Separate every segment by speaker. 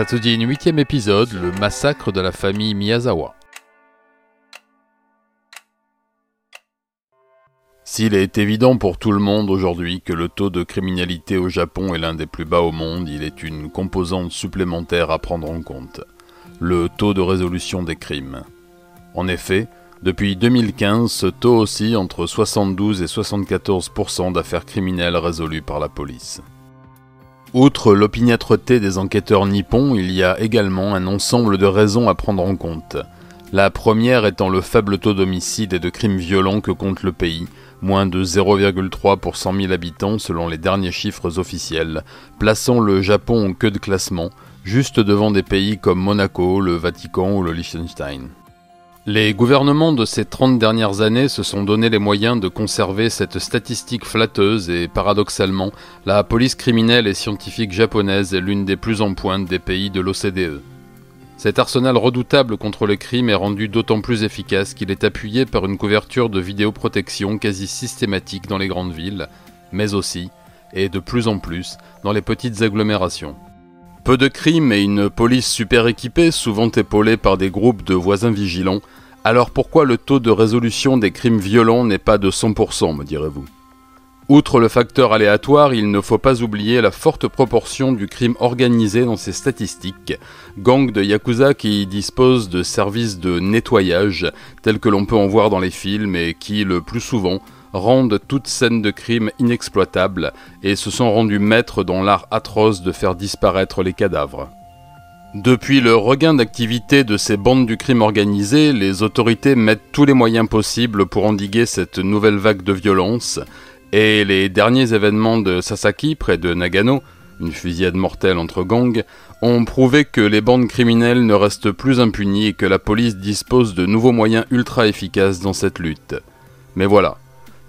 Speaker 1: Satsujin 8 épisode, le massacre de la famille Miyazawa. S'il est évident pour tout le monde aujourd'hui que le taux de criminalité au Japon est l'un des plus bas au monde, il est une composante supplémentaire à prendre en compte. Le taux de résolution des crimes. En effet, depuis 2015, ce taux oscille entre 72 et 74% d'affaires criminelles résolues par la police. Outre l'opiniâtreté des enquêteurs nippons, il y a également un ensemble de raisons à prendre en compte. La première étant le faible taux d'homicides et de crimes violents que compte le pays, moins de 0,3 pour 100 000 habitants selon les derniers chiffres officiels, plaçant le Japon en queue de classement, juste devant des pays comme Monaco, le Vatican ou le Liechtenstein. Les gouvernements de ces 30 dernières années se sont donné les moyens de conserver cette statistique flatteuse et paradoxalement, la police criminelle et scientifique japonaise est l'une des plus en pointe des pays de l'OCDE. Cet arsenal redoutable contre le crime est rendu d'autant plus efficace qu'il est appuyé par une couverture de vidéoprotection quasi systématique dans les grandes villes, mais aussi, et de plus en plus, dans les petites agglomérations. Peu de crimes et une police super équipée, souvent épaulée par des groupes de voisins vigilants, alors pourquoi le taux de résolution des crimes violents n'est pas de 100%, me direz-vous? Outre le facteur aléatoire, il ne faut pas oublier la forte proportion du crime organisé dans ces statistiques. Gangs de Yakuza qui disposent de services de nettoyage, tels que l'on peut en voir dans les films, et qui, le plus souvent, rendent toute scène de crime inexploitable et se sont rendus maîtres dans l'art atroce de faire disparaître les cadavres. Depuis le regain d'activité de ces bandes du crime organisé, les autorités mettent tous les moyens possibles pour endiguer cette nouvelle vague de violence, et les derniers événements de Sasaki, près de Nagano, une fusillade mortelle entre gangs, ont prouvé que les bandes criminelles ne restent plus impunies et que la police dispose de nouveaux moyens ultra efficaces dans cette lutte. Mais voilà,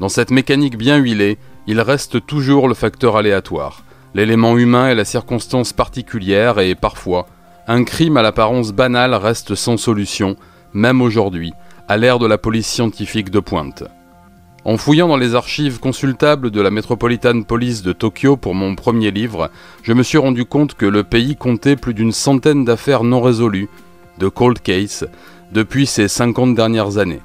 Speaker 1: dans cette mécanique bien huilée, il reste toujours le facteur aléatoire, l'élément humain et la circonstance particulière et parfois, un crime à l'apparence banale reste sans solution, même aujourd'hui, à l'ère de la police scientifique de pointe. En fouillant dans les archives consultables de la Metropolitan Police de Tokyo pour mon premier livre, je me suis rendu compte que le pays comptait plus d'une centaine d'affaires non résolues, de cold case, depuis ces 50 dernières années.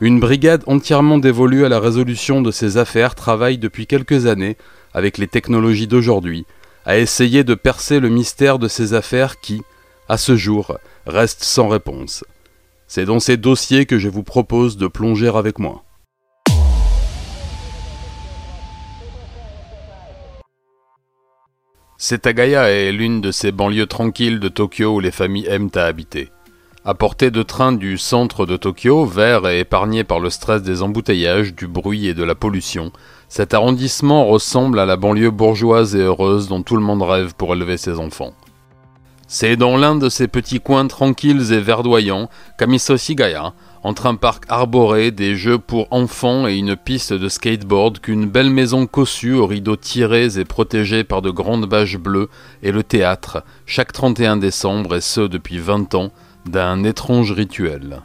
Speaker 1: Une brigade entièrement dévolue à la résolution de ces affaires travaille depuis quelques années, avec les technologies d'aujourd'hui, à essayer de percer le mystère de ces affaires qui, à ce jour, restent sans réponse. C'est dans ces dossiers que je vous propose de plonger avec moi. Setagaya est l'une de ces banlieues tranquilles de Tokyo où les familles aiment à habiter. À portée de train du centre de Tokyo, vert et épargné par le stress des embouteillages, du bruit et de la pollution, cet arrondissement ressemble à la banlieue bourgeoise et heureuse dont tout le monde rêve pour élever ses enfants. C'est dans l'un de ces petits coins tranquilles et verdoyants qu'Amisoshigaya, entre un parc arboré, des jeux pour enfants et une piste de skateboard, qu'une belle maison cossue aux rideaux tirés et protégée par de grandes bâches bleues, et le théâtre, chaque 31 décembre, et ce depuis 20 ans, d'un étrange rituel.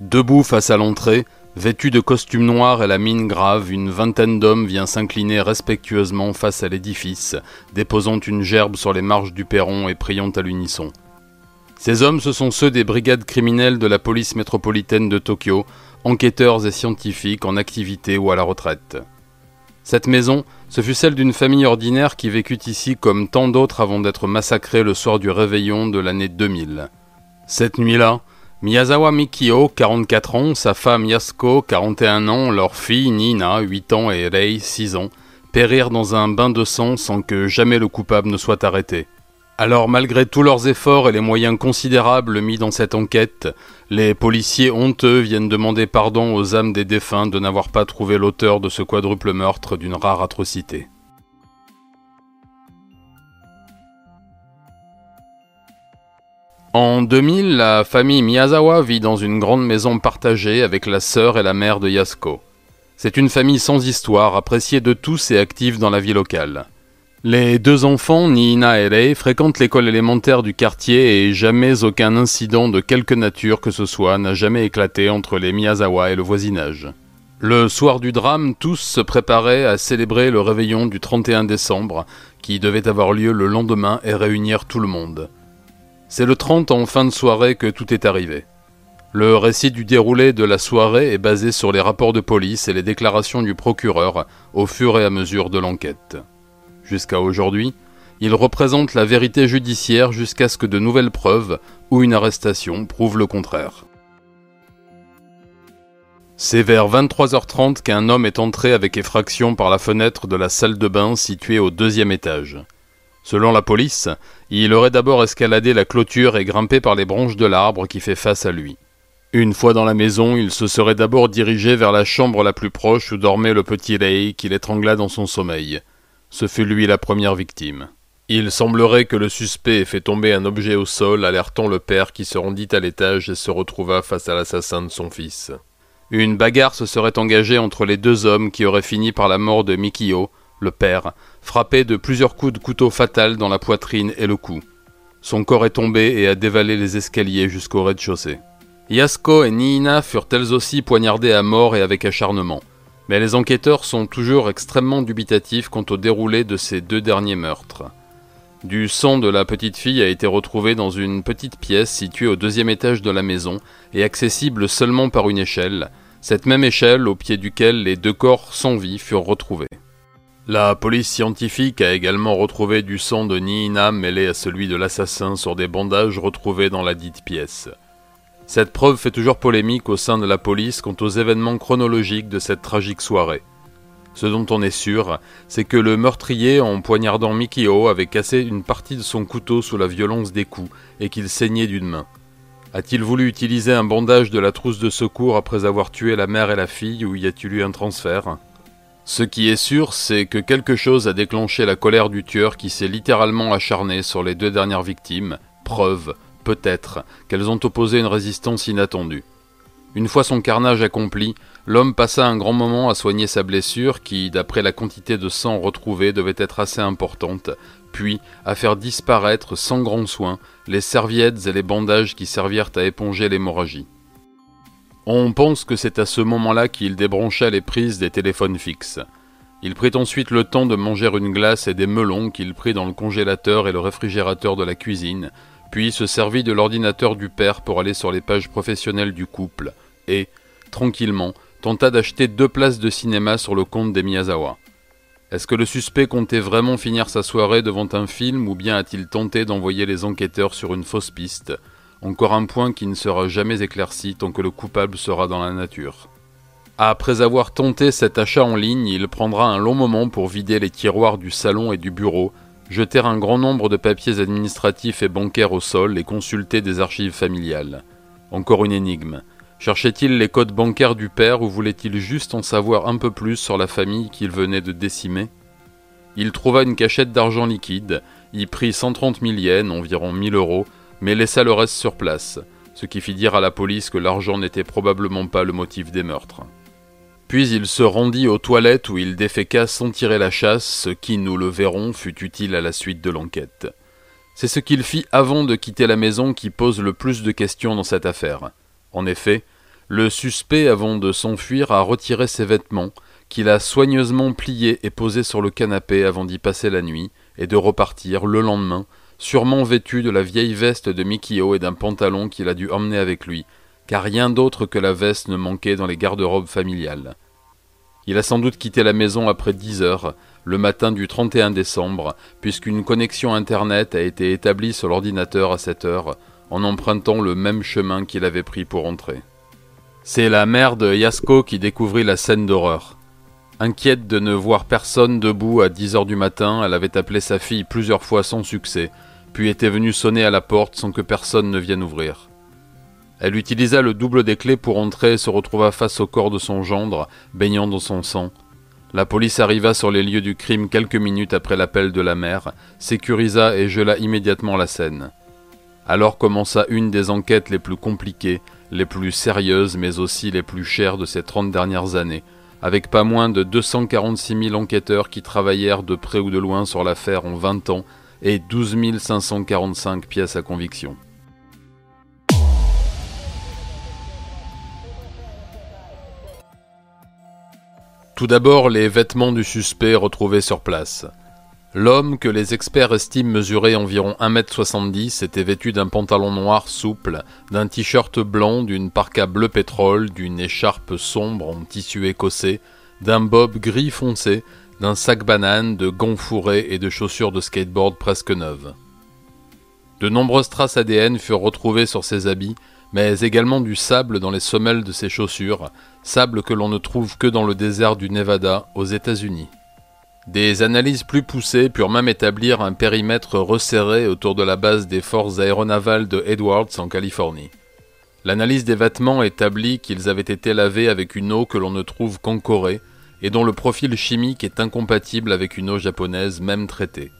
Speaker 1: Debout face à l'entrée, vêtu de costume noir et la mine grave, une vingtaine d'hommes vient s'incliner respectueusement face à l'édifice, déposant une gerbe sur les marches du perron et priant à l'unisson. Ces hommes, ce sont ceux des brigades criminelles de la police métropolitaine de Tokyo, enquêteurs et scientifiques en activité ou à la retraite. Cette maison, ce fut celle d'une famille ordinaire qui vécut ici comme tant d'autres avant d'être massacrée le soir du réveillon de l'année 2000. Cette nuit-là, Miyazawa Mikio, 44 ans, sa femme Yasuko, 41 ans, leur fille Nina, 8 ans, et Rei, 6 ans, périrent dans un bain de sang sans que jamais le coupable ne soit arrêté. Alors malgré tous leurs efforts et les moyens considérables mis dans cette enquête, les policiers honteux viennent demander pardon aux âmes des défunts de n'avoir pas trouvé l'auteur de ce quadruple meurtre d'une rare atrocité. En 2000, la famille Miyazawa vit dans une grande maison partagée avec la sœur et la mère de Yasuko. C'est une famille sans histoire, appréciée de tous et active dans la vie locale. Les deux enfants, Nina et Rei, fréquentent l'école élémentaire du quartier et jamais aucun incident de quelque nature que ce soit n'a jamais éclaté entre les Miyazawa et le voisinage. Le soir du drame, tous se préparaient à célébrer le réveillon du 31 décembre, qui devait avoir lieu le lendemain et réunir tout le monde. C'est le 30 en fin de soirée que tout est arrivé. Le récit du déroulé de la soirée est basé sur les rapports de police et les déclarations du procureur au fur et à mesure de l'enquête. Jusqu'à aujourd'hui, il représente la vérité judiciaire jusqu'à ce que de nouvelles preuves ou une arrestation prouvent le contraire. C'est vers 23h30 qu'un homme est entré avec effraction par la fenêtre de la salle de bain située au deuxième étage. Selon la police, il aurait d'abord escaladé la clôture et grimpé par les branches de l'arbre qui fait face à lui. Une fois dans la maison, il se serait d'abord dirigé vers la chambre la plus proche où dormait le petit Ray qu'il étrangla dans son sommeil. Ce fut lui la première victime. Il semblerait que le suspect ait fait tomber un objet au sol, alertant le père qui se rendit à l'étage et se retrouva face à l'assassin de son fils. Une bagarre se serait engagée entre les deux hommes qui auraient fini par la mort de Mikio, le père, frappé de plusieurs coups de couteau fatal dans la poitrine et le cou. Son corps est tombé et a dévalé les escaliers jusqu'au rez-de-chaussée. Yasko et Niina furent elles aussi poignardées à mort et avec acharnement. Mais les enquêteurs sont toujours extrêmement dubitatifs quant au déroulé de ces deux derniers meurtres. Du sang de la petite fille a été retrouvé dans une petite pièce située au deuxième étage de la maison et accessible seulement par une échelle, cette même échelle au pied duquel les deux corps sans vie furent retrouvés. La police scientifique a également retrouvé du sang de Niina mêlé à celui de l'assassin sur des bandages retrouvés dans la dite pièce. Cette preuve fait toujours polémique au sein de la police quant aux événements chronologiques de cette tragique soirée. Ce dont on est sûr, c'est que le meurtrier, en poignardant Mikio, avait cassé une partie de son couteau sous la violence des coups et qu'il saignait d'une main. A-t-il voulu utiliser un bandage de la trousse de secours après avoir tué la mère et la fille ou y a-t-il eu un transfert? Ce qui est sûr, c'est que quelque chose a déclenché la colère du tueur qui s'est littéralement acharné sur les deux dernières victimes, preuve, peut-être, qu'elles ont opposé une résistance inattendue. Une fois son carnage accompli, l'homme passa un grand moment à soigner sa blessure qui, d'après la quantité de sang retrouvée, devait être assez importante, puis à faire disparaître sans grand soin les serviettes et les bandages qui servirent à éponger l'hémorragie. On pense que c'est à ce moment-là qu'il débrancha les prises des téléphones fixes. Il prit ensuite le temps de manger une glace et des melons qu'il prit dans le congélateur et le réfrigérateur de la cuisine, puis se servit de l'ordinateur du père pour aller sur les pages professionnelles du couple, et, tranquillement, tenta d'acheter deux places de cinéma sur le compte des Miyazawa. Est-ce que le suspect comptait vraiment finir sa soirée devant un film ou bien a-t-il tenté d'envoyer les enquêteurs sur une fausse piste? Encore un point qui ne sera jamais éclairci tant que le coupable sera dans la nature. Après avoir tenté cet achat en ligne, il prendra un long moment pour vider les tiroirs du salon et du bureau jeter un grand nombre de papiers administratifs et bancaires au sol et consulter des archives familiales. Encore une énigme. Cherchait-il les codes bancaires du père ou voulait-il juste en savoir un peu plus sur la famille qu'il venait de décimer? Il trouva une cachette d'argent liquide, y prit 130 000 yens, environ 1000 euros, mais laissa le reste sur place, ce qui fit dire à la police que l'argent n'était probablement pas le motif des meurtres. Puis il se rendit aux toilettes où il déféqua sans tirer la chasse, ce qui, nous le verrons, fut utile à la suite de l'enquête. C'est ce qu'il fit avant de quitter la maison qui pose le plus de questions dans cette affaire. En effet, le suspect, avant de s'enfuir, a retiré ses vêtements, qu'il a soigneusement pliés et posés sur le canapé avant d'y passer la nuit, et de repartir le lendemain, sûrement vêtu de la vieille veste de Mikio et d'un pantalon qu'il a dû emmener avec lui, car rien d'autre que la veste ne manquait dans les garde-robes familiales. Il a sans doute quitté la maison après dix heures, le matin du 31 décembre, puisqu'une connexion Internet a été établie sur l'ordinateur à cette heure, en empruntant le même chemin qu'il avait pris pour entrer. C'est la mère de Yasko qui découvrit la scène d'horreur. Inquiète de ne voir personne debout à 10 heures du matin, elle avait appelé sa fille plusieurs fois sans succès, puis était venue sonner à la porte sans que personne ne vienne ouvrir. Elle utilisa le double des clés pour entrer et se retrouva face au corps de son gendre, baignant dans son sang. La police arriva sur les lieux du crime quelques minutes après l'appel de la mère, sécurisa et gela immédiatement la scène. Alors commença une des enquêtes les plus compliquées, les plus sérieuses mais aussi les plus chères de ces trente dernières années, avec pas moins de 246 000 enquêteurs qui travaillèrent de près ou de loin sur l'affaire en 20 ans et 12 545 pièces à conviction. Tout d'abord, les vêtements du suspect retrouvés sur place. L'homme, que les experts estiment mesurer environ 1m70, était vêtu d'un pantalon noir souple, d'un t-shirt blanc, d'une parka bleu pétrole, d'une écharpe sombre en tissu écossais, d'un bob gris foncé, d'un sac banane, de gants fourrés et de chaussures de skateboard presque neuves. De nombreuses traces ADN furent retrouvées sur ses habits, mais également du sable dans les semelles de ses chaussures, sable que l'on ne trouve que dans le désert du Nevada, aux États-Unis. Des analyses plus poussées purent même établir un périmètre resserré autour de la base des forces aéronavales de Edwards en Californie. L'analyse des vêtements établit qu'ils avaient été lavés avec une eau que l'on ne trouve qu'en Corée et dont le profil chimique est incompatible avec une eau japonaise même traitée.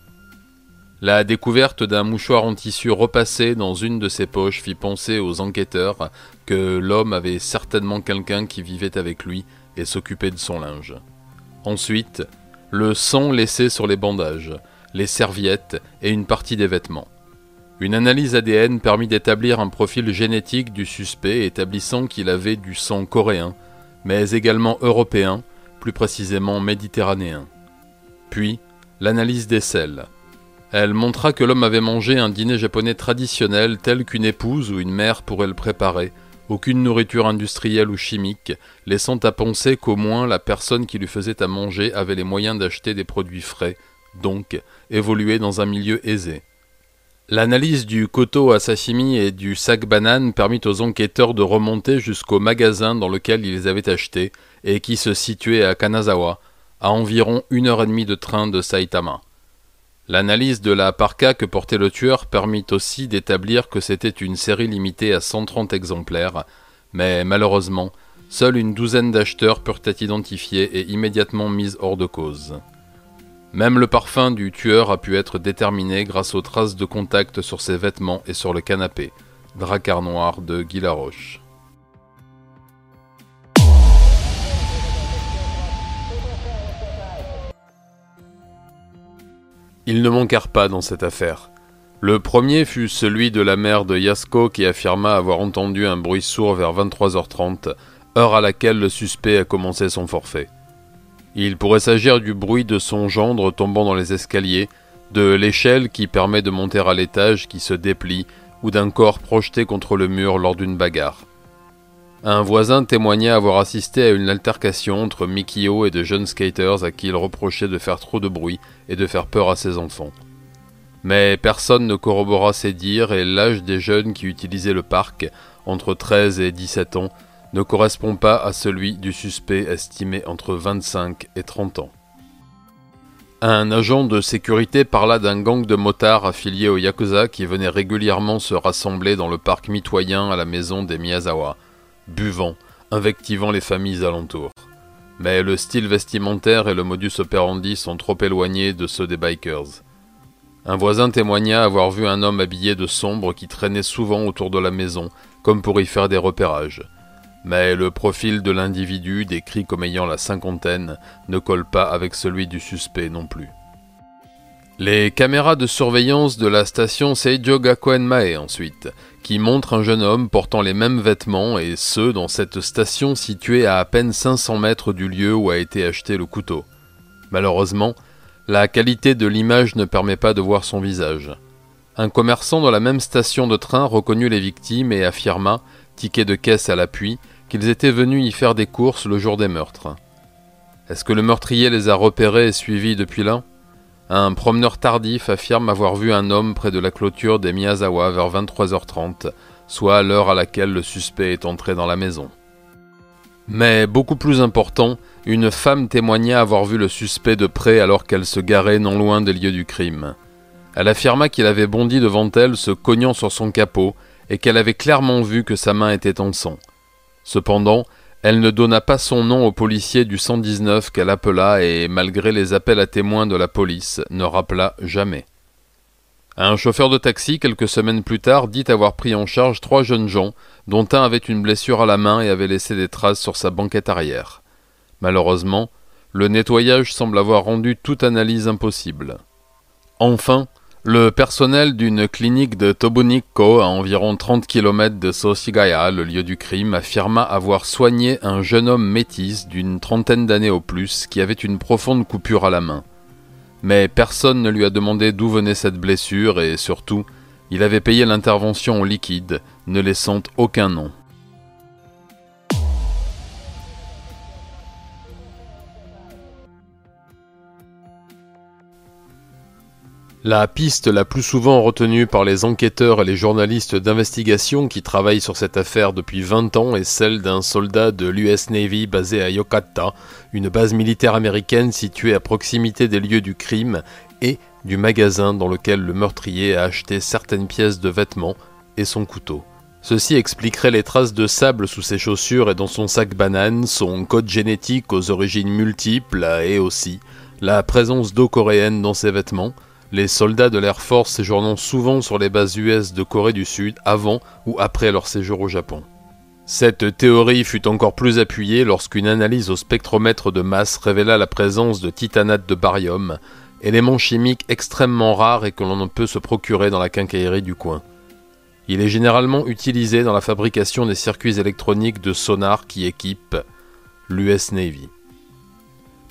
Speaker 1: La découverte d'un mouchoir en tissu repassé dans une de ses poches fit penser aux enquêteurs que l'homme avait certainement quelqu'un qui vivait avec lui et s'occupait de son linge. Ensuite, le sang laissé sur les bandages, les serviettes et une partie des vêtements. Une analyse ADN permit d'établir un profil génétique du suspect établissant qu'il avait du sang coréen, mais également européen, plus précisément méditerranéen. Puis, l'analyse des sels, elle montra que l'homme avait mangé un dîner japonais traditionnel tel qu'une épouse ou une mère pourrait le préparer, aucune nourriture industrielle ou chimique, laissant à penser qu'au moins la personne qui lui faisait à manger avait les moyens d'acheter des produits frais, donc évoluer dans un milieu aisé. L'analyse du koto à sashimi et du sac banane permit aux enquêteurs de remonter jusqu'au magasin dans lequel ils avaient achetés et qui se situait à Kanazawa, à environ une heure et demie de train de Saitama. L'analyse de la parka que portait le tueur permit aussi d'établir que c'était une série limitée à 130 exemplaires, mais malheureusement, seule une douzaine d'acheteurs purent être identifiés et immédiatement mis hors de cause. Même le parfum du tueur a pu être déterminé grâce aux traces de contact sur ses vêtements et sur le canapé, dracard noir de Guy Laroche. Ils ne manquèrent pas dans cette affaire. Le premier fut celui de la mère de Yasko qui affirma avoir entendu un bruit sourd vers 23h30, heure à laquelle le suspect a commencé son forfait. Il pourrait s'agir du bruit de son gendre tombant dans les escaliers, de l'échelle qui permet de monter à l'étage qui se déplie, ou d'un corps projeté contre le mur lors d'une bagarre. Un voisin témoigna avoir assisté à une altercation entre Mikio et de jeunes skaters à qui il reprochait de faire trop de bruit et de faire peur à ses enfants. Mais personne ne corrobora ces dires et l'âge des jeunes qui utilisaient le parc, entre 13 et 17 ans, ne correspond pas à celui du suspect estimé entre 25 et 30 ans. Un agent de sécurité parla d'un gang de motards affiliés au Yakuza qui venait régulièrement se rassembler dans le parc mitoyen à la maison des Miyazawa buvant, invectivant les familles alentours. Mais le style vestimentaire et le modus operandi sont trop éloignés de ceux des bikers. Un voisin témoigna avoir vu un homme habillé de sombre qui traînait souvent autour de la maison, comme pour y faire des repérages. Mais le profil de l'individu, décrit comme ayant la cinquantaine, ne colle pas avec celui du suspect non plus. Les caméras de surveillance de la station Seijo Gakuen Mae ensuite, qui montrent un jeune homme portant les mêmes vêtements et ce dans cette station située à à peine 500 mètres du lieu où a été acheté le couteau. Malheureusement, la qualité de l'image ne permet pas de voir son visage. Un commerçant dans la même station de train reconnut les victimes et affirma, ticket de caisse à l'appui, qu'ils étaient venus y faire des courses le jour des meurtres. Est-ce que le meurtrier les a repérés et suivis depuis là? Un promeneur tardif affirme avoir vu un homme près de la clôture des Miyazawa vers 23h30, soit à l'heure à laquelle le suspect est entré dans la maison. Mais beaucoup plus important, une femme témoigna avoir vu le suspect de près alors qu'elle se garait non loin des lieux du crime. Elle affirma qu'il avait bondi devant elle se cognant sur son capot et qu'elle avait clairement vu que sa main était en sang. Cependant, elle ne donna pas son nom au policier du 119 qu'elle appela et, malgré les appels à témoins de la police, ne rappela jamais. Un chauffeur de taxi, quelques semaines plus tard, dit avoir pris en charge trois jeunes gens, dont un avait une blessure à la main et avait laissé des traces sur sa banquette arrière. Malheureusement, le nettoyage semble avoir rendu toute analyse impossible. Enfin, le personnel d'une clinique de Tobunikko, à environ 30 km de Soshigaya, le lieu du crime, affirma avoir soigné un jeune homme métis d'une trentaine d'années au plus qui avait une profonde coupure à la main. Mais personne ne lui a demandé d'où venait cette blessure et surtout, il avait payé l'intervention en liquide, ne laissant aucun nom. La piste la plus souvent retenue par les enquêteurs et les journalistes d'investigation qui travaillent sur cette affaire depuis 20 ans est celle d'un soldat de l'US Navy basé à Yokata, une base militaire américaine située à proximité des lieux du crime et du magasin dans lequel le meurtrier a acheté certaines pièces de vêtements et son couteau. Ceci expliquerait les traces de sable sous ses chaussures et dans son sac banane, son code génétique aux origines multiples et aussi la présence d'eau coréenne dans ses vêtements, les soldats de l'Air Force séjournant souvent sur les bases US de Corée du Sud avant ou après leur séjour au Japon. Cette théorie fut encore plus appuyée lorsqu'une analyse au spectromètre de masse révéla la présence de titanate de barium, élément chimique extrêmement rare et que l'on ne peut se procurer dans la quincaillerie du coin. Il est généralement utilisé dans la fabrication des circuits électroniques de sonar qui équipent l'US Navy.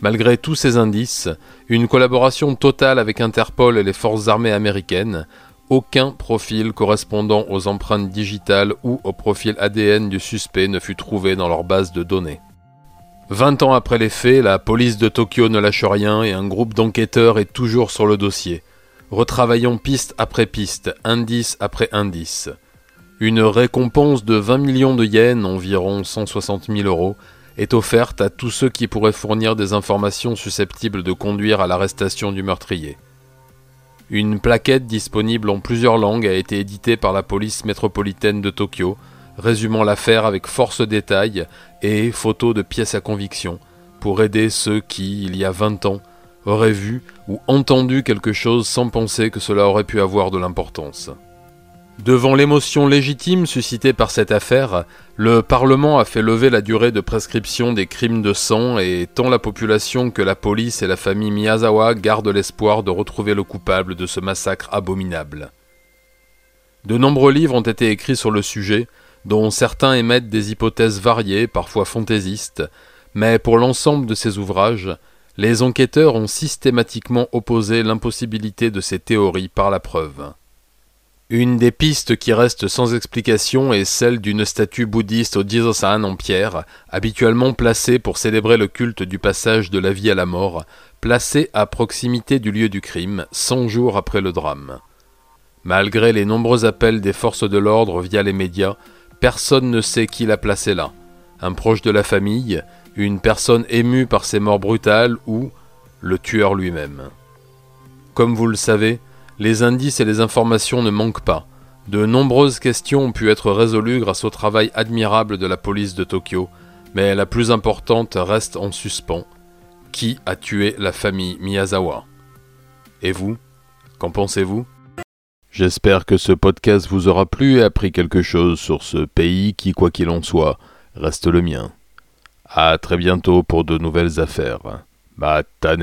Speaker 1: Malgré tous ces indices, une collaboration totale avec Interpol et les forces armées américaines, aucun profil correspondant aux empreintes digitales ou au profil ADN du suspect ne fut trouvé dans leur base de données. Vingt ans après les faits, la police de Tokyo ne lâche rien et un groupe d'enquêteurs est toujours sur le dossier, retravaillant piste après piste, indice après indice. Une récompense de 20 millions de yens, environ 160 000 euros, est offerte à tous ceux qui pourraient fournir des informations susceptibles de conduire à l'arrestation du meurtrier. Une plaquette disponible en plusieurs langues a été éditée par la police métropolitaine de Tokyo, résumant l'affaire avec force détails et photos de pièces à conviction, pour aider ceux qui, il y a 20 ans, auraient vu ou entendu quelque chose sans penser que cela aurait pu avoir de l'importance. Devant l'émotion légitime suscitée par cette affaire, le Parlement a fait lever la durée de prescription des crimes de sang et tant la population que la police et la famille Miyazawa gardent l'espoir de retrouver le coupable de ce massacre abominable. De nombreux livres ont été écrits sur le sujet, dont certains émettent des hypothèses variées, parfois fantaisistes, mais pour l'ensemble de ces ouvrages, les enquêteurs ont systématiquement opposé l'impossibilité de ces théories par la preuve. Une des pistes qui reste sans explication est celle d'une statue bouddhiste au Jizosan en pierre, habituellement placée pour célébrer le culte du passage de la vie à la mort, placée à proximité du lieu du crime, 100 jours après le drame. Malgré les nombreux appels des forces de l'ordre via les médias, personne ne sait qui l'a placée là. Un proche de la famille, une personne émue par ces morts brutales ou le tueur lui-même. Comme vous le savez, les indices et les informations ne manquent pas. De nombreuses questions ont pu être résolues grâce au travail admirable de la police de Tokyo, mais la plus importante reste en suspens. Qui a tué la famille Miyazawa? Et vous? Qu'en pensez-vous? J'espère que ce podcast vous aura plu et appris quelque chose sur ce pays qui, quoi qu'il en soit, reste le mien. À très bientôt pour de nouvelles affaires. Matane